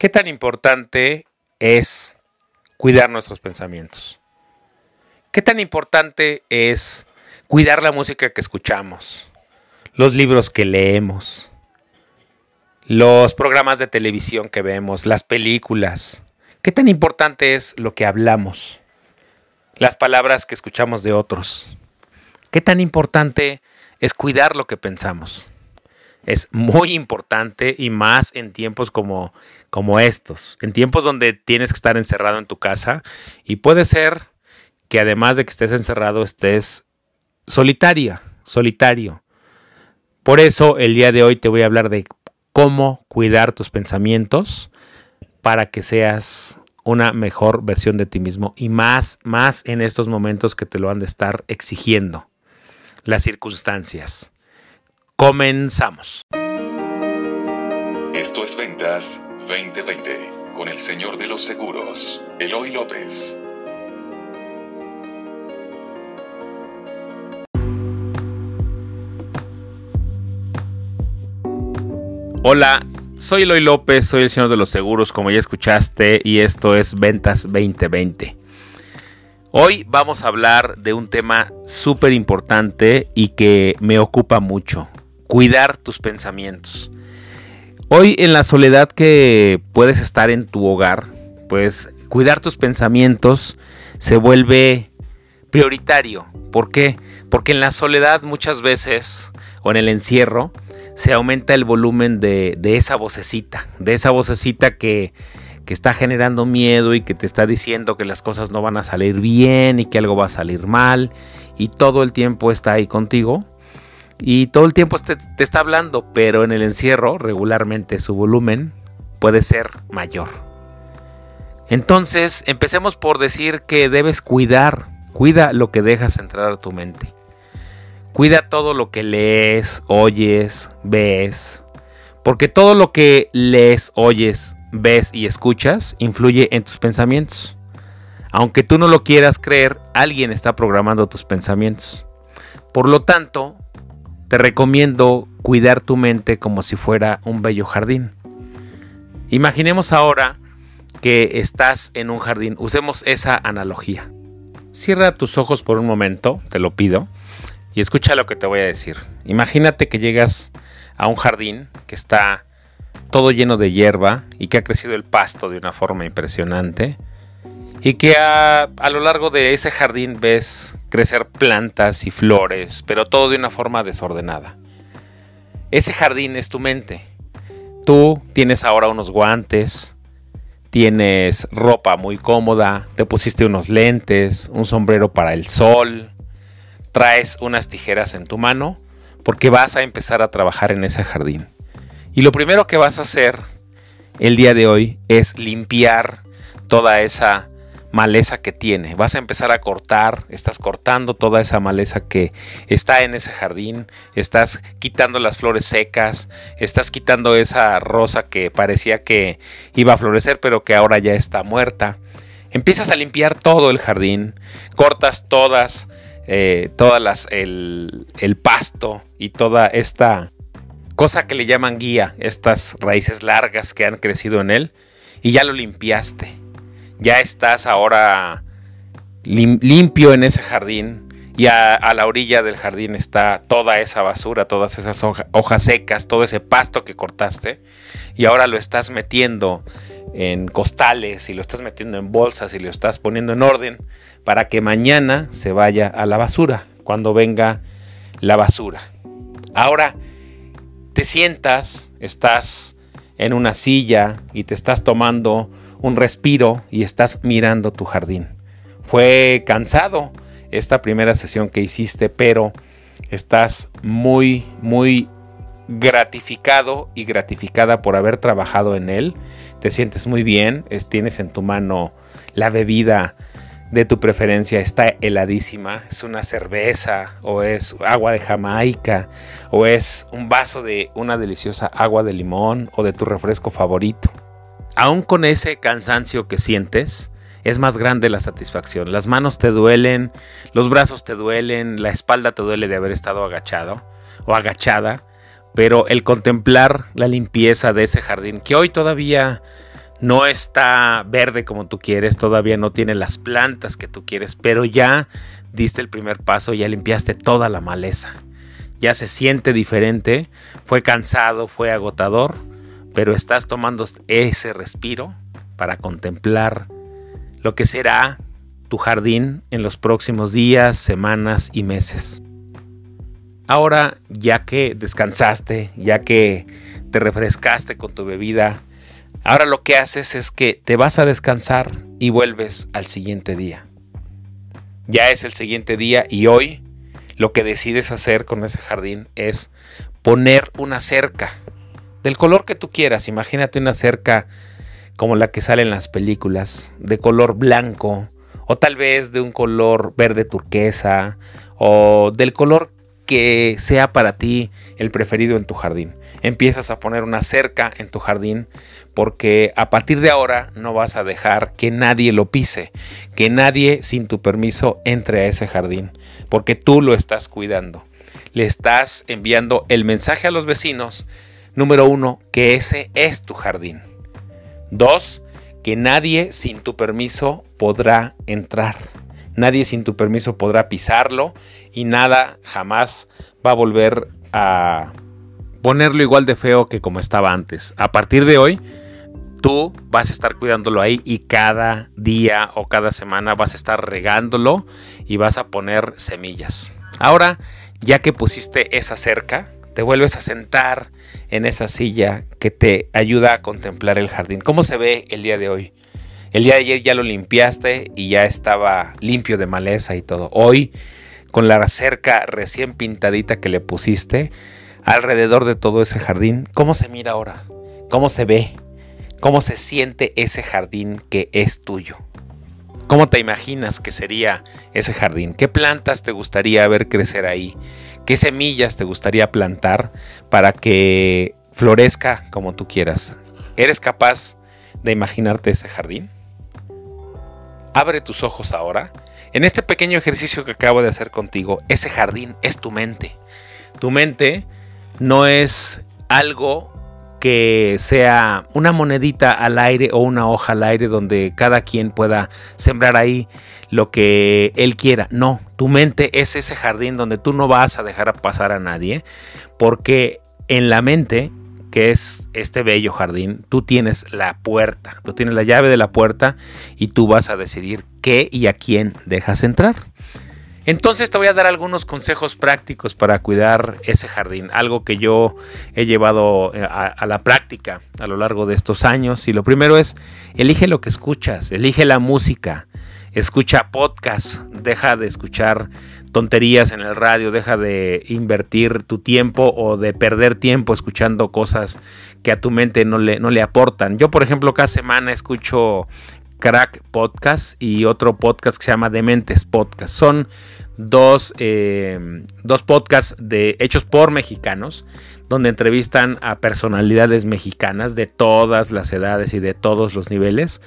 ¿Qué tan importante es cuidar nuestros pensamientos? ¿Qué tan importante es cuidar la música que escuchamos, los libros que leemos, los programas de televisión que vemos, las películas? ¿Qué tan importante es lo que hablamos, las palabras que escuchamos de otros? ¿Qué tan importante es cuidar lo que pensamos? Es muy importante y más en tiempos como como estos, en tiempos donde tienes que estar encerrado en tu casa y puede ser que además de que estés encerrado estés solitaria, solitario. Por eso el día de hoy te voy a hablar de cómo cuidar tus pensamientos para que seas una mejor versión de ti mismo y más más en estos momentos que te lo han de estar exigiendo las circunstancias. Comenzamos. Esto es Ventas 2020 con el señor de los seguros, Eloy López. Hola, soy Eloy López, soy el señor de los seguros, como ya escuchaste, y esto es Ventas 2020. Hoy vamos a hablar de un tema súper importante y que me ocupa mucho, cuidar tus pensamientos. Hoy en la soledad que puedes estar en tu hogar, pues cuidar tus pensamientos se vuelve prioritario. ¿Por qué? Porque en la soledad muchas veces, o en el encierro, se aumenta el volumen de, esa vocecita, de esa vocecita que, que está generando miedo y que te está diciendo que las cosas no van a salir bien y que algo va a salir mal y todo el tiempo está ahí contigo y todo el tiempo te, te, está hablando, pero en el encierro regularmente su volumen puede ser mayor. Entonces, empecemos por decir que debes cuidar, cuida lo que dejas entrar a tu mente. Cuida todo lo que lees, oyes, ves, porque todo lo que lees, oyes, ves y escuchas influye en tus pensamientos. Aunque tú no lo quieras creer, alguien está programando tus pensamientos. Por lo tanto, te recomiendo cuidar tu mente como si fuera un bello jardín. Imaginemos ahora que estás en un jardín. Usemos esa analogía. Cierra tus ojos por un momento, te lo pido, y escucha lo que te voy a decir. Imagínate que llegas a un jardín que está todo lleno de hierba y que ha crecido el pasto de una forma impresionante y que a, lo largo de ese jardín ves crecer plantas y flores, pero todo de una forma desordenada. Ese jardín es tu mente. Tú tienes ahora unos guantes, tienes ropa muy cómoda, te pusiste unos lentes, un sombrero para el sol, traes unas tijeras en tu mano, porque vas a empezar a trabajar en ese jardín. Y lo primero que vas a hacer el día de hoy es limpiar toda esa maleza que tiene. Vas a empezar a cortar, estás cortando toda esa maleza que está en ese jardín, estás quitando las flores secas, estás quitando esa rosa que parecía que iba a florecer pero que ahora ya está muerta. Empiezas a limpiar todo el jardín, cortas todas, eh, todas las, el, el pasto y toda esta cosa que le llaman guía, estas raíces largas que han crecido en él, y ya lo limpiaste ya estás ahora limpio en ese jardín y a, la orilla del jardín está toda esa basura, todas esas hojas secas, todo ese pasto que cortaste y ahora lo estás metiendo en costales y lo estás metiendo en bolsas y lo estás poniendo en orden para que mañana se vaya a la basura cuando venga la basura. Ahora te sientas, estás en una silla y te estás tomando un respiro y estás mirando tu jardín. Fue cansado esta primera sesión que hiciste, pero estás muy, muy gratificado y gratificada por haber trabajado en él. Te sientes muy bien, tienes en tu mano la bebida de tu preferencia, está heladísima, es una cerveza o es agua de Jamaica o es un vaso de una deliciosa agua de limón o de tu refresco favorito aún con ese cansancio que sientes, es más grande la satisfacción. Las manos te duelen, los brazos te duelen, la espalda te duele de haber estado agachado o agachada, pero el contemplar la limpieza de ese jardín, que hoy todavía no está verde como tú quieres, todavía no tiene las plantas que tú quieres, pero ya diste el primer paso, ya limpiaste toda la maleza. Ya se siente diferente, fue cansado, fue agotador, pero estás tomando ese respiro para contemplar lo que será tu jardín en los próximos días, semanas y meses. Ahora, ya que descansaste, ya que te refrescaste con tu bebida, ahora lo que haces es que te vas a descansar y vuelves al siguiente día. Ya es el siguiente día y hoy lo que decides hacer con ese jardín es poner una cerca del color que tú quieras. Imagínate una cerca como la que sale en las películas, de color blanco, o tal vez de un color verde turquesa, o del color que sea para ti el preferido en tu jardín. Empiezas a poner una cerca en tu jardín porque a partir de ahora no vas a dejar que nadie lo pise, que nadie sin tu permiso entre a ese jardín, porque tú lo estás cuidando. Le estás enviando el mensaje a los vecinos, número uno, que ese es tu jardín. Dos, que nadie sin tu permiso podrá entrar. Nadie sin tu permiso podrá pisarlo y nada jamás va a volver a ponerlo igual de feo que como estaba antes. A partir de hoy, tú vas a estar cuidándolo ahí y cada día o cada semana vas a estar regándolo y vas a poner semillas. Ahora, ya que pusiste esa cerca, te vuelves a sentar en esa silla que te ayuda a contemplar el jardín. ¿Cómo se ve el día de hoy? El día de ayer ya lo limpiaste y ya estaba limpio de maleza y todo. Hoy, con la cerca recién pintadita que le pusiste alrededor de todo ese jardín, ¿cómo se mira ahora? ¿Cómo se ve? ¿Cómo se siente ese jardín que es tuyo? ¿Cómo te imaginas que sería ese jardín? ¿Qué plantas te gustaría ver crecer ahí? ¿Qué semillas te gustaría plantar para que florezca como tú quieras? ¿Eres capaz de imaginarte ese jardín? Abre tus ojos ahora. En este pequeño ejercicio que acabo de hacer contigo, ese jardín es tu mente. Tu mente no es algo que sea una monedita al aire o una hoja al aire donde cada quien pueda sembrar ahí lo que él quiera. No, tu mente es ese jardín donde tú no vas a dejar pasar a nadie porque en la mente que es este bello jardín, tú tienes la puerta, tú tienes la llave de la puerta y tú vas a decidir qué y a quién dejas entrar. Entonces te voy a dar algunos consejos prácticos para cuidar ese jardín, algo que yo he llevado eh, a, a, la práctica a lo largo de estos años. Y lo primero es, elige lo que escuchas, elige la música, escucha podcast, deja de escuchar tonterías en el radio, deja de invertir tu tiempo o de perder tiempo escuchando cosas que a tu mente no le, no le aportan. Yo, por ejemplo, cada semana escucho Crack Podcast y otro podcast que se llama Dementes Podcast. Son dos, eh, dos podcasts de, hechos por mexicanos donde entrevistan a personalidades mexicanas de todas las edades y de todos los niveles,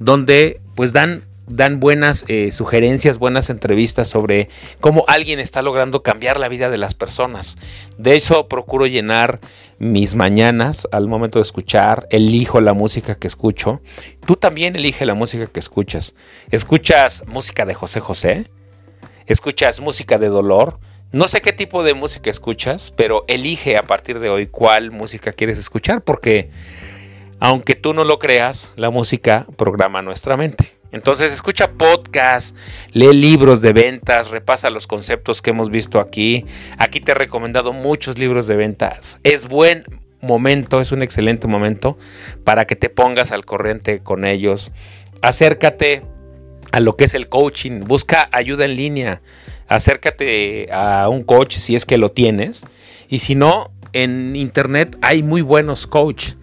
donde pues dan dan buenas eh, sugerencias, buenas entrevistas sobre cómo alguien está logrando cambiar la vida de las personas. De eso procuro llenar mis mañanas al momento de escuchar, elijo la música que escucho. Tú también elige la música que escuchas. ¿Escuchas música de José José? ¿Escuchas música de dolor? No sé qué tipo de música escuchas, pero elige a partir de hoy cuál música quieres escuchar porque aunque tú no lo creas, la música programa nuestra mente. Entonces escucha podcasts, lee libros de ventas, repasa los conceptos que hemos visto aquí. Aquí te he recomendado muchos libros de ventas. Es buen momento, es un excelente momento para que te pongas al corriente con ellos. Acércate a lo que es el coaching, busca ayuda en línea, acércate a un coach si es que lo tienes y si no, en internet hay muy buenos coaches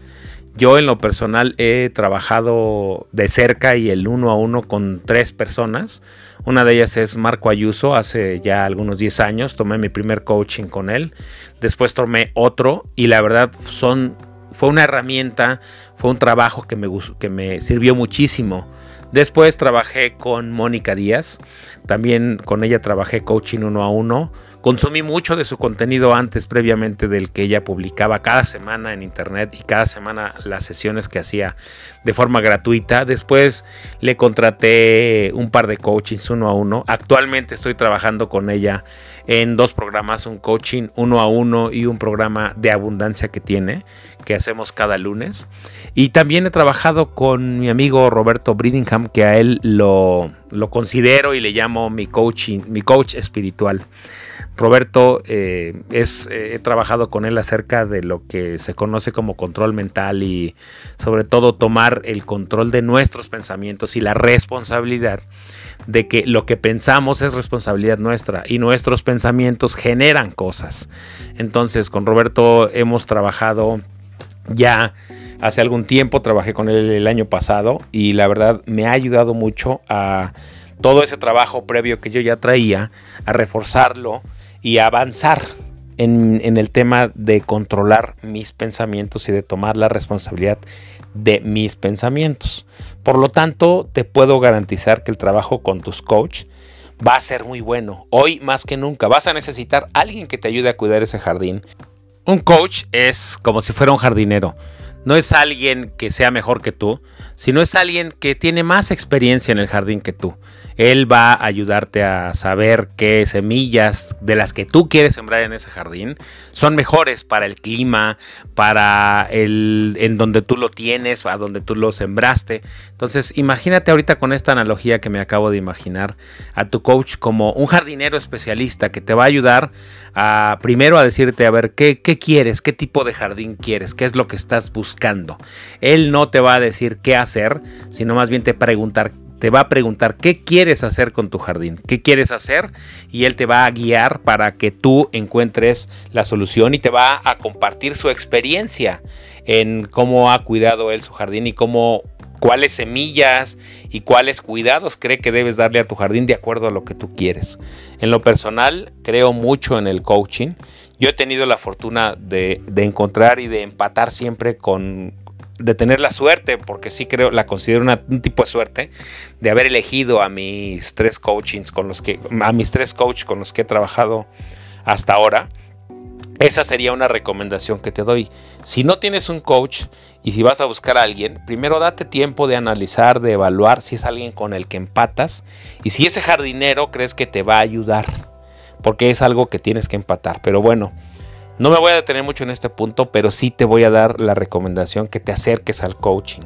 yo en lo personal he trabajado de cerca y el uno a uno con tres personas. Una de ellas es Marco Ayuso, hace ya algunos 10 años tomé mi primer coaching con él. Después tomé otro y la verdad son, fue una herramienta, fue un trabajo que me, que me sirvió muchísimo. Después trabajé con Mónica Díaz, también con ella trabajé coaching uno a uno Consumí mucho de su contenido antes, previamente, del que ella publicaba cada semana en internet y cada semana las sesiones que hacía de forma gratuita. Después le contraté un par de coachings uno a uno. Actualmente estoy trabajando con ella en dos programas, un coaching uno a uno y un programa de abundancia que tiene, que hacemos cada lunes. Y también he trabajado con mi amigo Roberto Bridingham, que a él lo, lo considero y le llamo mi, coaching, mi coach espiritual. Roberto, eh, es, eh, he trabajado con él acerca de lo que se conoce como control mental y sobre todo tomar el control de nuestros pensamientos y la responsabilidad de que lo que pensamos es responsabilidad nuestra y nuestros pensamientos generan cosas. Entonces con Roberto hemos trabajado ya hace algún tiempo, trabajé con él el año pasado y la verdad me ha ayudado mucho a todo ese trabajo previo que yo ya traía, a reforzarlo y avanzar en, el tema de controlar mis pensamientos y de tomar la responsabilidad de mis pensamientos. Por lo tanto, te puedo garantizar que el trabajo con tus coach va a ser muy bueno. Hoy más que nunca vas a necesitar alguien que te ayude a cuidar ese jardín. Un coach es como si fuera un jardinero. No es alguien que sea mejor que tú, sino es alguien que tiene más experiencia en el jardín que tú. Él va a ayudarte a saber qué semillas de las que tú quieres sembrar en ese jardín son mejores para el clima, para el en donde tú lo tienes, a donde tú lo sembraste. Entonces, imagínate ahorita con esta analogía que me acabo de imaginar a tu coach como un jardinero especialista que te va a ayudar a primero a decirte a ver qué, qué quieres, qué tipo de jardín quieres, qué es lo que estás buscando. Él no te va a decir qué hacer, sino más bien te preguntar te va a preguntar qué quieres hacer con tu jardín, qué quieres hacer y él te va a guiar para que tú encuentres la solución y te va a compartir su experiencia en cómo ha cuidado él su jardín y cómo cuáles semillas y cuáles cuidados cree que debes darle a tu jardín de acuerdo a lo que tú quieres. En lo personal, creo mucho en el coaching. Yo he tenido la fortuna de, de encontrar y de empatar siempre con, de tener la suerte, porque sí creo, la considero un tipo de suerte, de haber elegido a mis tres coachings con los que, a mis tres coaches con los que he trabajado hasta ahora. Esa sería una recomendación que te doy. Si no tienes un coach y si vas a buscar a alguien, primero date tiempo de analizar, de evaluar si es alguien con el que empatas y si ese jardinero crees que te va a ayudar, porque es algo que tienes que empatar. Pero bueno, no me voy a detener mucho en este punto, pero sí te voy a dar la recomendación que te acerques al coaching.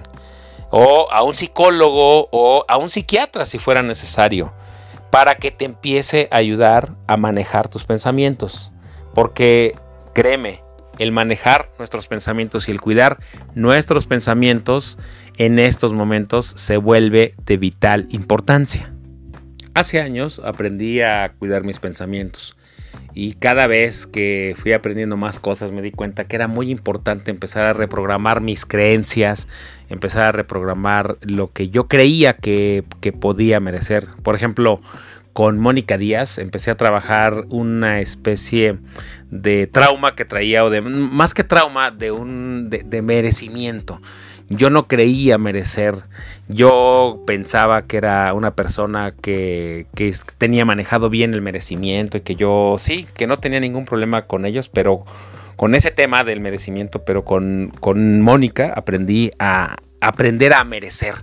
O a un psicólogo o a un psiquiatra si fuera necesario. Para que te empiece a ayudar a manejar tus pensamientos. Porque créeme, el manejar nuestros pensamientos y el cuidar nuestros pensamientos en estos momentos se vuelve de vital importancia. Hace años aprendí a cuidar mis pensamientos y cada vez que fui aprendiendo más cosas me di cuenta que era muy importante empezar a reprogramar mis creencias, empezar a reprogramar lo que yo creía que, podía merecer. Por ejemplo, con Mónica Díaz empecé a trabajar una especie de trauma que traía, o de más que trauma, de un de merecimiento. Yo no creía merecer. Yo pensaba que era una persona que, tenía manejado bien el merecimiento y que yo sí, que no tenía ningún problema con ellos, pero con ese tema del merecimiento, pero con, con Mónica aprendí a aprender a merecer.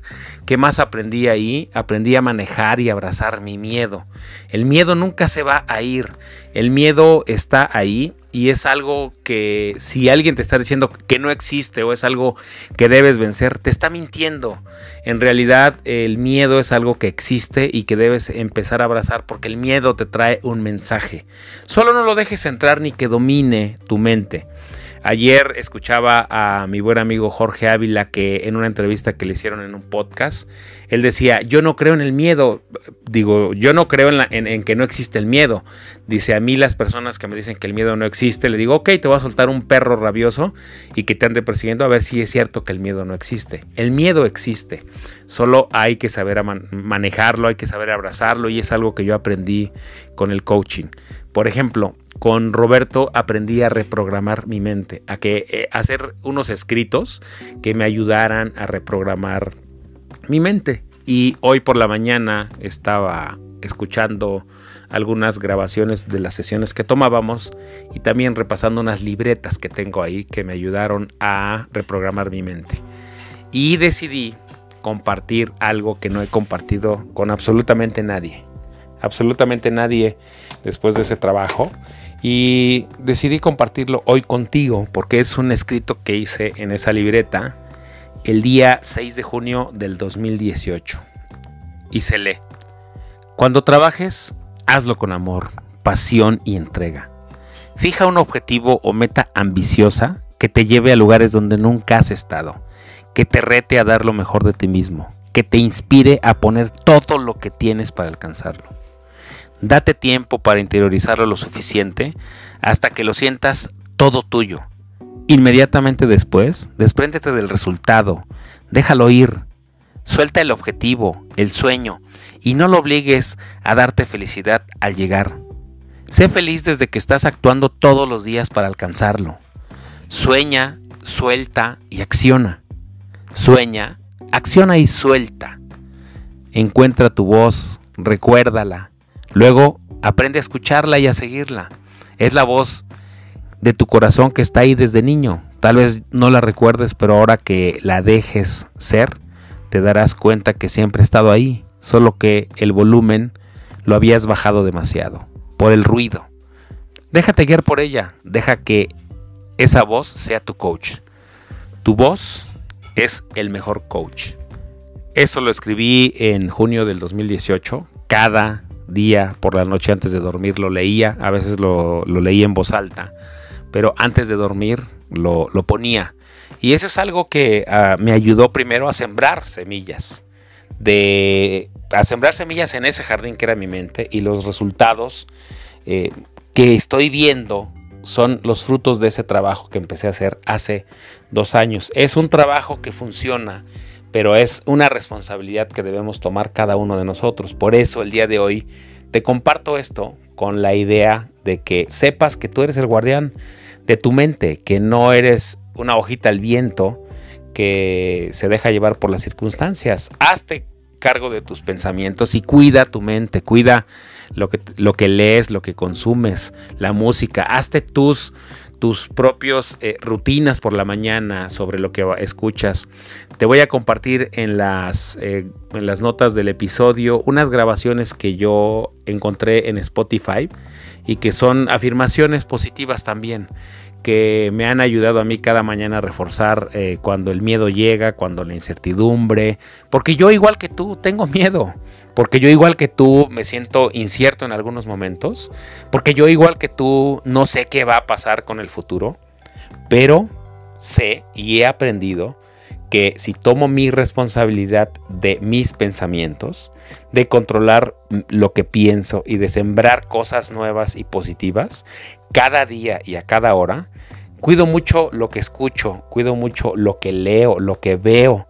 ¿Qué más aprendí ahí? Aprendí a manejar y abrazar mi miedo. El miedo nunca se va a ir. El miedo está ahí y es algo que si alguien te está diciendo que no existe o es algo que debes vencer, te está mintiendo. En realidad el miedo es algo que existe y que debes empezar a abrazar porque el miedo te trae un mensaje. Solo no lo dejes entrar ni que domine tu mente. Ayer escuchaba a mi buen amigo Jorge Ávila que en una entrevista que le hicieron en un podcast, él decía, yo no creo en el miedo, digo, yo no creo en, en, que no existe el miedo. Dice, a mí las personas que me dicen que el miedo no existe, le digo, ok, te voy a soltar un perro rabioso y que te ande persiguiendo a ver si es cierto que el miedo no existe. El miedo existe, solo hay que saber manejarlo, hay que saber abrazarlo y es algo que yo aprendí con el coaching. Por ejemplo, con Roberto aprendí a reprogramar mi mente, a que eh, hacer unos escritos que me ayudaran a reprogramar mi mente. Y hoy por la mañana estaba escuchando algunas grabaciones de las sesiones que tomábamos y también repasando unas libretas que tengo ahí que me ayudaron a reprogramar mi mente. Y decidí compartir algo que no he compartido con absolutamente nadie. Absolutamente nadie después de ese trabajo. Y decidí compartirlo hoy contigo porque es un escrito que hice en esa libreta el día 6 de junio del 2018. Y se lee. Cuando trabajes, hazlo con amor, pasión y entrega. Fija un objetivo o meta ambiciosa que te lleve a lugares donde nunca has estado, que te rete a dar lo mejor de ti mismo, que te inspire a poner todo lo que tienes para alcanzarlo. Date tiempo para interiorizarlo lo suficiente hasta que lo sientas todo tuyo. Inmediatamente después, despréndete del resultado, déjalo ir, suelta el objetivo, el sueño, y no lo obligues a darte felicidad al llegar. Sé feliz desde que estás actuando todos los días para alcanzarlo. Sueña, suelta y acciona. Sueña, acciona y suelta. Encuentra tu voz, recuérdala. Luego aprende a escucharla y a seguirla. Es la voz de tu corazón que está ahí desde niño. Tal vez no la recuerdes, pero ahora que la dejes ser, te darás cuenta que siempre ha estado ahí solo que el volumen lo habías bajado demasiado, por el ruido. Déjate guiar por ella, deja que esa voz sea tu coach. Tu voz es el mejor coach. Eso lo escribí en junio del 2018. Cada día por la noche antes de dormir lo leía. A veces lo, leía en voz alta. Pero antes de dormir lo, ponía. Y eso es algo que ah, me ayudó primero a sembrar semillas de a sembrar semillas en ese jardín que era mi mente y los resultados eh, que estoy viendo son los frutos de ese trabajo que empecé a hacer hace dos años. Es un trabajo que funciona, pero es una responsabilidad que debemos tomar cada uno de nosotros. Por eso el día de hoy te comparto esto con la idea de que sepas que tú eres el guardián de tu mente, que no eres una hojita al viento que se deja llevar por las circunstancias. Hazte cargo de tus pensamientos y cuida tu mente, cuida lo que, lo que lees, lo que consumes, la música, hazte tus tus propios eh, rutinas por la mañana sobre lo que escuchas. Te voy a compartir en las, eh, en las notas del episodio unas grabaciones que yo encontré en Spotify y que son afirmaciones positivas también que me han ayudado a mí cada mañana a reforzar eh, cuando el miedo llega, cuando la incertidumbre, porque yo igual que tú tengo miedo, porque yo igual que tú me siento incierto en algunos momentos, porque yo igual que tú no sé qué va a pasar con el futuro, pero sé y he aprendido que si tomo mi responsabilidad de mis pensamientos, de controlar lo que pienso y de sembrar cosas nuevas y positivas, cada día y a cada hora, cuido mucho lo que escucho, cuido mucho lo que leo, lo que veo,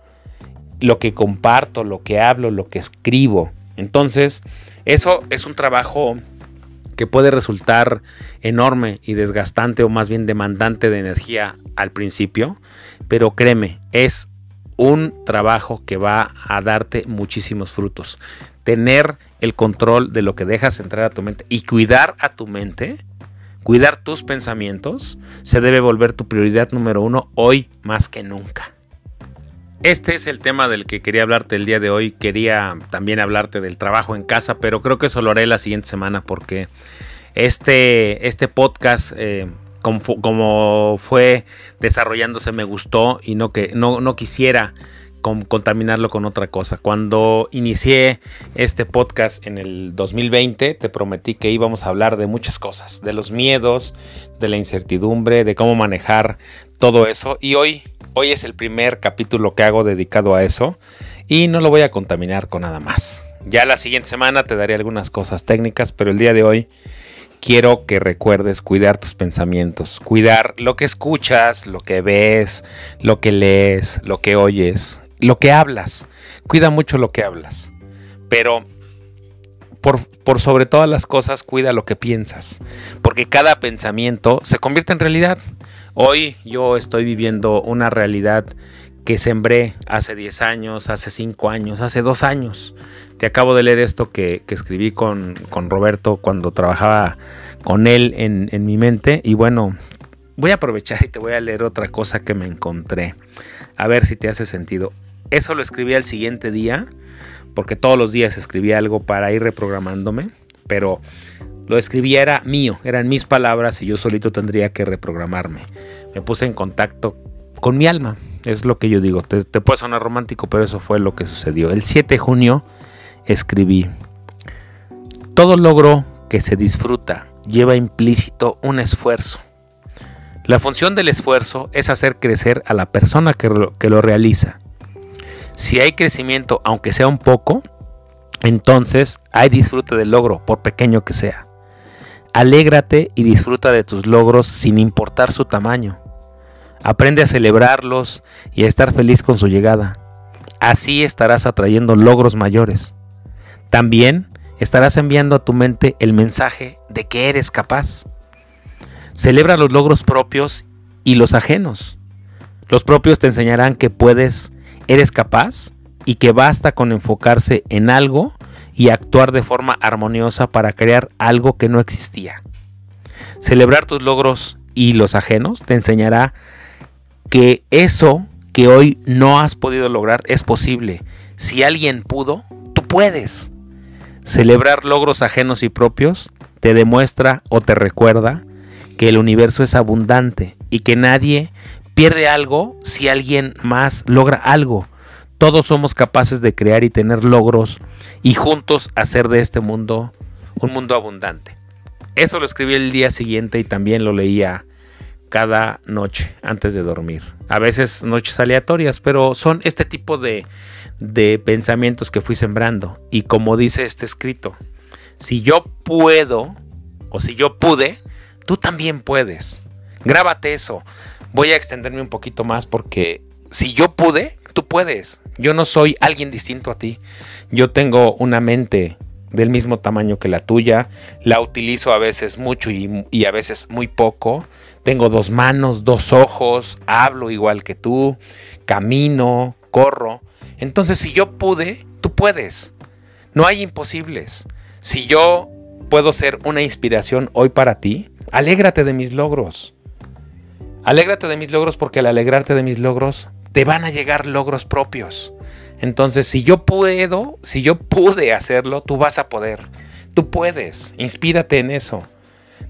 lo que comparto, lo que hablo, lo que escribo. Entonces, eso es un trabajo que puede resultar enorme y desgastante o más bien demandante de energía al principio, pero créeme, es un trabajo que va a darte muchísimos frutos. Tener el control de lo que dejas entrar a tu mente y cuidar a tu mente Cuidar tus pensamientos se debe volver tu prioridad número uno hoy más que nunca. Este es el tema del que quería hablarte el día de hoy. Quería también hablarte del trabajo en casa, pero creo que eso lo haré la siguiente semana porque este, este podcast, eh, como, fue desarrollándose, me gustó y no, que, no, no quisiera contaminarlo con otra cosa. Cuando inicié este podcast en el 2020, te prometí que íbamos a hablar de muchas cosas, de los miedos, de la incertidumbre, de cómo manejar todo eso. Y hoy, hoy es el primer capítulo que hago dedicado a eso y no lo voy a contaminar con nada más. Ya la siguiente semana te daré algunas cosas técnicas, pero el día de hoy quiero que recuerdes cuidar tus pensamientos, cuidar lo que escuchas, lo que ves, lo que lees, lo que oyes, lo que hablas. Cuida mucho lo que hablas. Pero por, sobre todas las cosas, cuida lo que piensas. Porque cada pensamiento se convierte en realidad. Hoy yo estoy viviendo una realidad que sembré hace 10 años, hace 5 años, hace 2 años. Te acabo de leer esto que, escribí con, Roberto cuando trabajaba con él en, en mi mente. Y bueno, voy a aprovechar y te voy a leer otra cosa que me encontré. A ver si te hace sentido. Eso lo escribí al siguiente día, porque todos los días escribía algo para ir reprogramándome, pero lo escribía era mío, eran mis palabras y yo solito tendría que reprogramarme. Me puse en contacto con mi alma, es lo que yo digo. Te, te puede sonar romántico, pero eso fue lo que sucedió. El 7 de junio escribí, todo logro que se disfruta lleva implícito un esfuerzo. La función del esfuerzo es hacer crecer a la persona que lo realiza. Si hay crecimiento, aunque sea un poco, entonces hay disfrute del logro, por pequeño que sea. Alégrate y disfruta de tus logros sin importar su tamaño. Aprende a celebrarlos y a estar feliz con su llegada. Así estarás atrayendo logros mayores. También estarás enviando a tu mente el mensaje de que eres capaz. Celebra los logros propios y los ajenos. Los propios te enseñarán que puedes eres capaz y que basta con enfocarse en algo y actuar de forma armoniosa para crear algo que no existía. Celebrar tus logros y los ajenos te enseñará que eso que hoy no has podido lograr es posible. Si alguien pudo, tú puedes. Celebrar logros ajenos y propios te demuestra o te recuerda que el universo es abundante y que nadie pierde algo si alguien más logra algo. Todos somos capaces de crear y tener logros y juntos hacer de este mundo un mundo abundante. Eso lo escribí el día siguiente y también lo leía cada noche antes de dormir. A veces noches aleatorias, pero son este tipo de, de pensamientos que fui sembrando. Y como dice este escrito, si yo puedo o si yo pude, tú también puedes. Grábate eso voy a extenderme un poquito más porque si yo pude, tú puedes. Yo no soy alguien distinto a ti. Yo tengo una mente del mismo tamaño que la tuya. La utilizo a veces mucho y, a veces muy poco. Tengo dos manos, dos ojos, hablo igual que tú, camino, corro. Entonces si yo pude, tú puedes. No hay imposibles. Si yo puedo ser una inspiración hoy para ti, alégrate de mis logros. Alégrate de mis logros porque al alegrarte de mis logros te van a llegar logros propios. Entonces, si yo puedo, si yo pude hacerlo, tú vas a poder. Tú puedes. Inspírate en eso.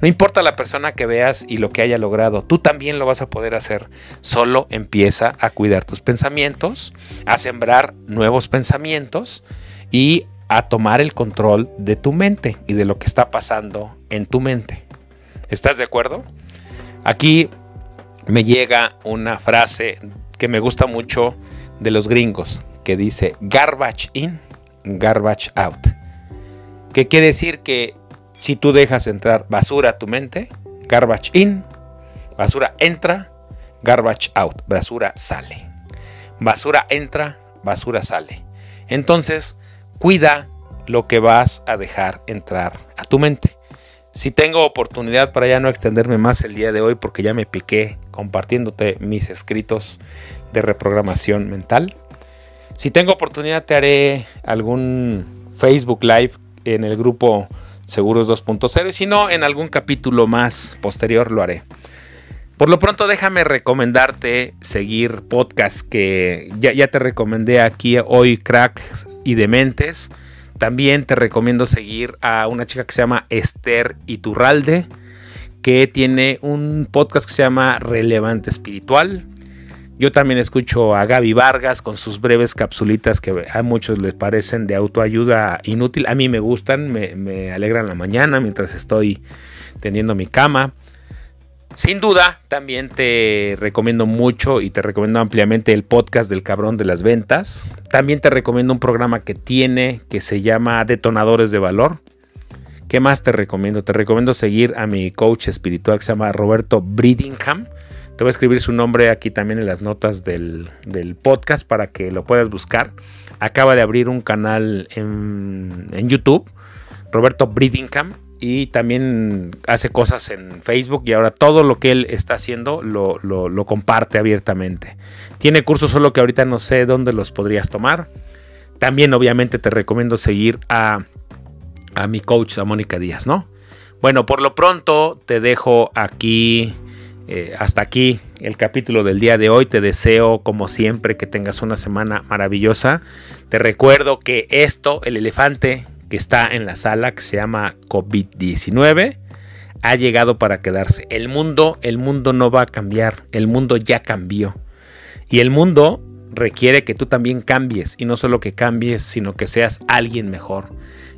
No importa la persona que veas y lo que haya logrado, tú también lo vas a poder hacer. Solo empieza a cuidar tus pensamientos, a sembrar nuevos pensamientos y a tomar el control de tu mente y de lo que está pasando en tu mente. ¿Estás de acuerdo? Aquí me llega una frase que me gusta mucho de los gringos, que dice garbage in, garbage out. ¿Qué quiere decir que si tú dejas entrar basura a tu mente, garbage in, basura entra, garbage out, basura sale. Basura entra, basura sale. Entonces, cuida lo que vas a dejar entrar a tu mente. Si tengo oportunidad para ya no extenderme más el día de hoy porque ya me piqué compartiéndote mis escritos de reprogramación mental. Si tengo oportunidad te haré algún Facebook Live en el grupo Seguros 2.0 y si no en algún capítulo más posterior lo haré. Por lo pronto déjame recomendarte seguir podcasts que ya, ya te recomendé aquí hoy Cracks y Dementes. También te recomiendo seguir a una chica que se llama Esther Iturralde, que tiene un podcast que se llama Relevante Espiritual. Yo también escucho a Gaby Vargas con sus breves capsulitas que a muchos les parecen de autoayuda inútil. A mí me gustan, me, alegran la mañana mientras estoy teniendo mi cama. Sin duda, también te recomiendo mucho y te recomiendo ampliamente el podcast del cabrón de las ventas. También te recomiendo un programa que tiene que se llama Detonadores de Valor. ¿Qué más te recomiendo? Te recomiendo seguir a mi coach espiritual que se llama Roberto Bridingham. Te voy a escribir su nombre aquí también en las notas del, del podcast para que lo puedas buscar. Acaba de abrir un canal en, en YouTube, Roberto Bridingham y también hace cosas en Facebook y ahora todo lo que él está haciendo lo, lo, comparte abiertamente. Tiene cursos solo que ahorita no sé dónde los podrías tomar. También obviamente te recomiendo seguir a, a mi coach, a Mónica Díaz, ¿no? Bueno, por lo pronto te dejo aquí, eh, hasta aquí el capítulo del día de hoy. Te deseo, como siempre, que tengas una semana maravillosa. Te recuerdo que esto, el elefante que está en la sala, que se llama COVID-19, ha llegado para quedarse. El mundo, el mundo no va a cambiar, el mundo ya cambió. Y el mundo requiere que tú también cambies, y no solo que cambies, sino que seas alguien mejor.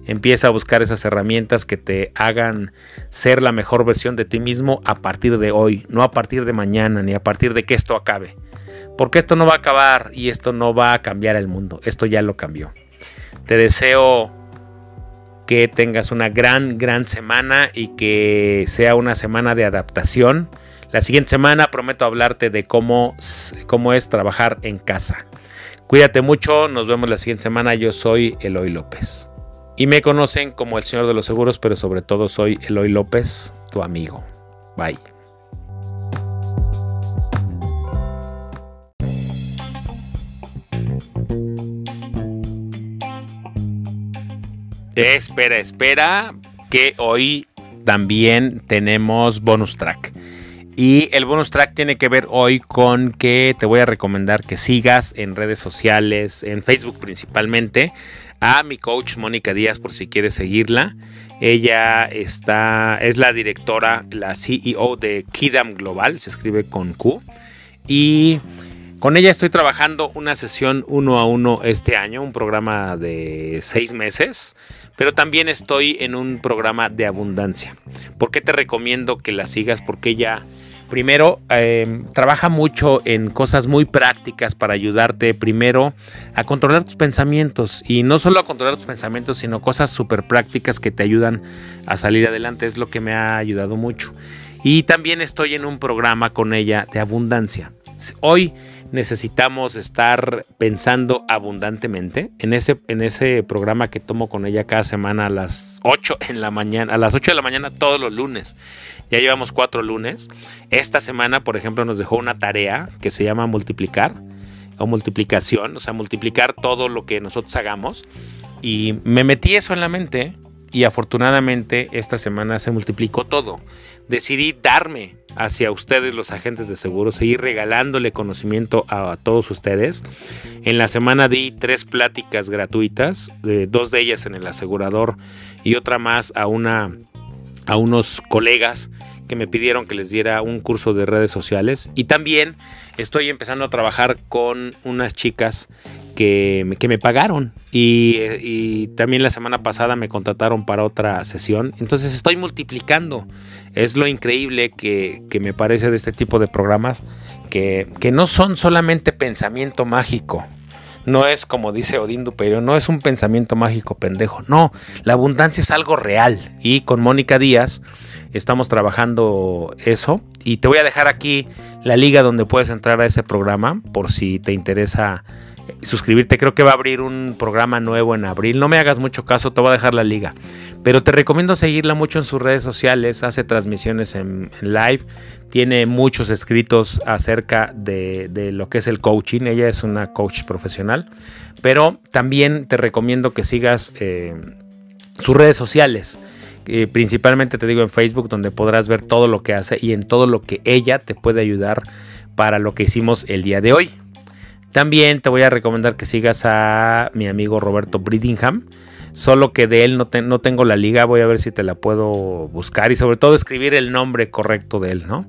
Empieza a buscar esas herramientas que te hagan ser la mejor versión de ti mismo a partir de hoy, no a partir de mañana, ni a partir de que esto acabe. Porque esto no va a acabar y esto no va a cambiar el mundo, esto ya lo cambió. Te deseo que tengas una gran, gran semana y que sea una semana de adaptación. La siguiente semana prometo hablarte de cómo, cómo es trabajar en casa. Cuídate mucho, nos vemos la siguiente semana. Yo soy Eloy López. Y me conocen como el Señor de los Seguros, pero sobre todo soy Eloy López, tu amigo. Bye. Espera, espera, que hoy también tenemos bonus track. Y el bonus track tiene que ver hoy con que te voy a recomendar que sigas en redes sociales, en Facebook principalmente, a mi coach Mónica Díaz por si quieres seguirla. Ella está, es la directora, la CEO de Kidam Global, se escribe con Q. Y con ella estoy trabajando una sesión uno a uno este año, un programa de seis meses pero también estoy en un programa de abundancia. ¿Por qué te recomiendo que la sigas? Porque ella, primero, em, trabaja mucho en cosas muy prácticas para ayudarte, primero, a controlar tus pensamientos. Y no solo a controlar tus pensamientos, sino cosas súper prácticas que te ayudan a salir adelante. Es lo que me ha ayudado mucho. Y también estoy en un programa con ella de abundancia. Hoy necesitamos estar pensando abundantemente. En ese, en ese programa que tomo con ella cada semana a las 8 en la mañana, a las 8 de la mañana todos los lunes. Ya llevamos cuatro lunes. Esta semana, por ejemplo, nos dejó una tarea que se llama multiplicar o multiplicación, o sea, multiplicar todo lo que nosotros hagamos. Y me metí eso en la mente y afortunadamente esta semana se multiplicó todo. Decidí darme hacia ustedes los agentes de seguros, seguir regalándole conocimiento a, todos ustedes. En la semana di tres pláticas gratuitas, dos de ellas en el asegurador y otra más a, una, a unos colegas que me pidieron que les diera un curso de redes sociales. Y también estoy empezando a trabajar con unas chicas que, me pagaron. Y, también la semana pasada me contrataron para otra sesión. Entonces estoy multiplicando. Es lo increíble que, me parece de este tipo de programas, que, que no son solamente pensamiento mágico. No es como dice Odín pero no es un pensamiento mágico pendejo. No, la abundancia es algo real. Y con Mónica Díaz estamos trabajando eso. Y te voy a dejar aquí la liga donde puedes entrar a ese programa por si te interesa suscribirte. Creo que va a abrir un programa nuevo en abril. No me hagas mucho caso, te voy a dejar la liga. Pero te recomiendo seguirla mucho en sus redes sociales. Hace transmisiones en, live. Tiene muchos escritos acerca de, lo que es el coaching. Ella es una coach profesional. Pero también te recomiendo que sigas eh, sus redes sociales. Eh, principalmente te digo en Facebook, donde podrás ver todo lo que hace y en todo lo que ella te puede ayudar para lo que hicimos el día de hoy. También te voy a recomendar que sigas a mi amigo Roberto Bridingham. Solo que de él no, tengo la liga, voy a ver si te la puedo buscar y sobre todo escribir el nombre correcto de él, ¿no?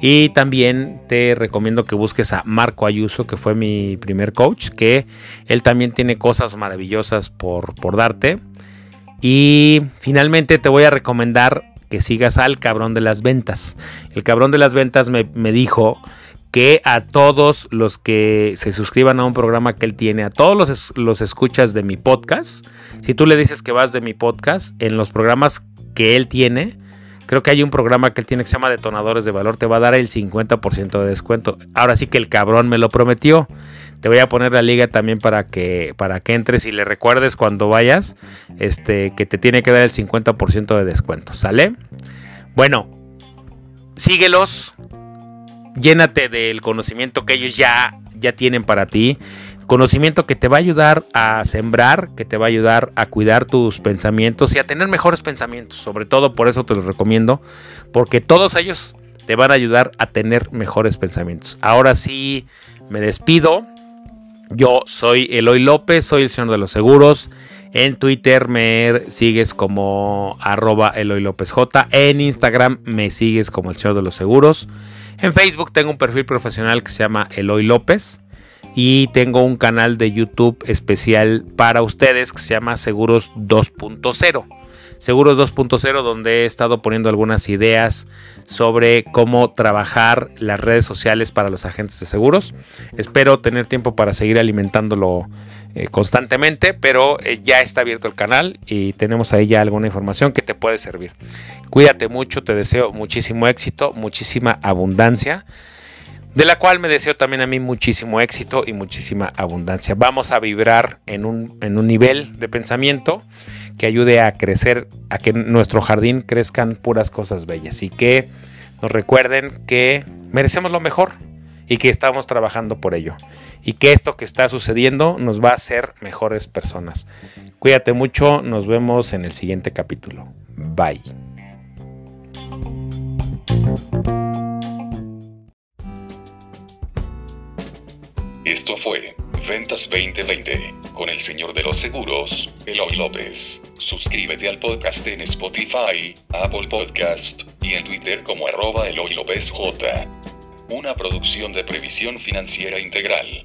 Y también te recomiendo que busques a Marco Ayuso, que fue mi primer coach, que él también tiene cosas maravillosas por, darte. Y finalmente te voy a recomendar que sigas al cabrón de las ventas. El cabrón de las ventas me dijo que a todos los que se suscriban a un programa que él tiene, a todos los, los escuchas de mi podcast, si tú le dices que vas de mi podcast, en los programas que él tiene, creo que hay un programa que él tiene que se llama Detonadores de Valor, te va a dar el 50% de descuento. Ahora sí que el cabrón me lo prometió. Te voy a poner la liga también para que, para que entres y le recuerdes cuando vayas este, que te tiene que dar el 50% de descuento. ¿Sale? Bueno, síguelos. Llénate del conocimiento que ellos ya, ya tienen para ti. Conocimiento que te va a ayudar a sembrar, que te va a ayudar a cuidar tus pensamientos y a tener mejores pensamientos. Sobre todo por eso te los recomiendo. Porque todos ellos te van a ayudar a tener mejores pensamientos. Ahora sí, me despido. Yo soy Eloy López, soy el señor de los seguros. En Twitter me sigues como arroba Eloy López J. En Instagram me sigues como el señor de los seguros. En Facebook tengo un perfil profesional que se llama Eloy López. Y tengo un canal de YouTube especial para ustedes que se llama Seguros 2.0. Seguros 2.0 donde he estado poniendo algunas ideas sobre cómo trabajar las redes sociales para los agentes de seguros. Espero tener tiempo para seguir alimentándolo eh, constantemente, pero eh, ya está abierto el canal y tenemos ahí ya alguna información que te puede servir. Cuídate mucho, te deseo muchísimo éxito, muchísima abundancia de la cual me deseo también a mí muchísimo éxito y muchísima abundancia. Vamos a vibrar en un, en un nivel de pensamiento que ayude a crecer, a que en nuestro jardín crezcan puras cosas bellas y que nos recuerden que merecemos lo mejor y que estamos trabajando por ello y que esto que está sucediendo nos va a hacer mejores personas. Cuídate mucho, nos vemos en el siguiente capítulo. Bye. Esto fue Ventas 2020 con el señor de los seguros, Eloy López. Suscríbete al podcast en Spotify, Apple Podcast y en Twitter como arroba Eloy López J. Una producción de previsión financiera integral.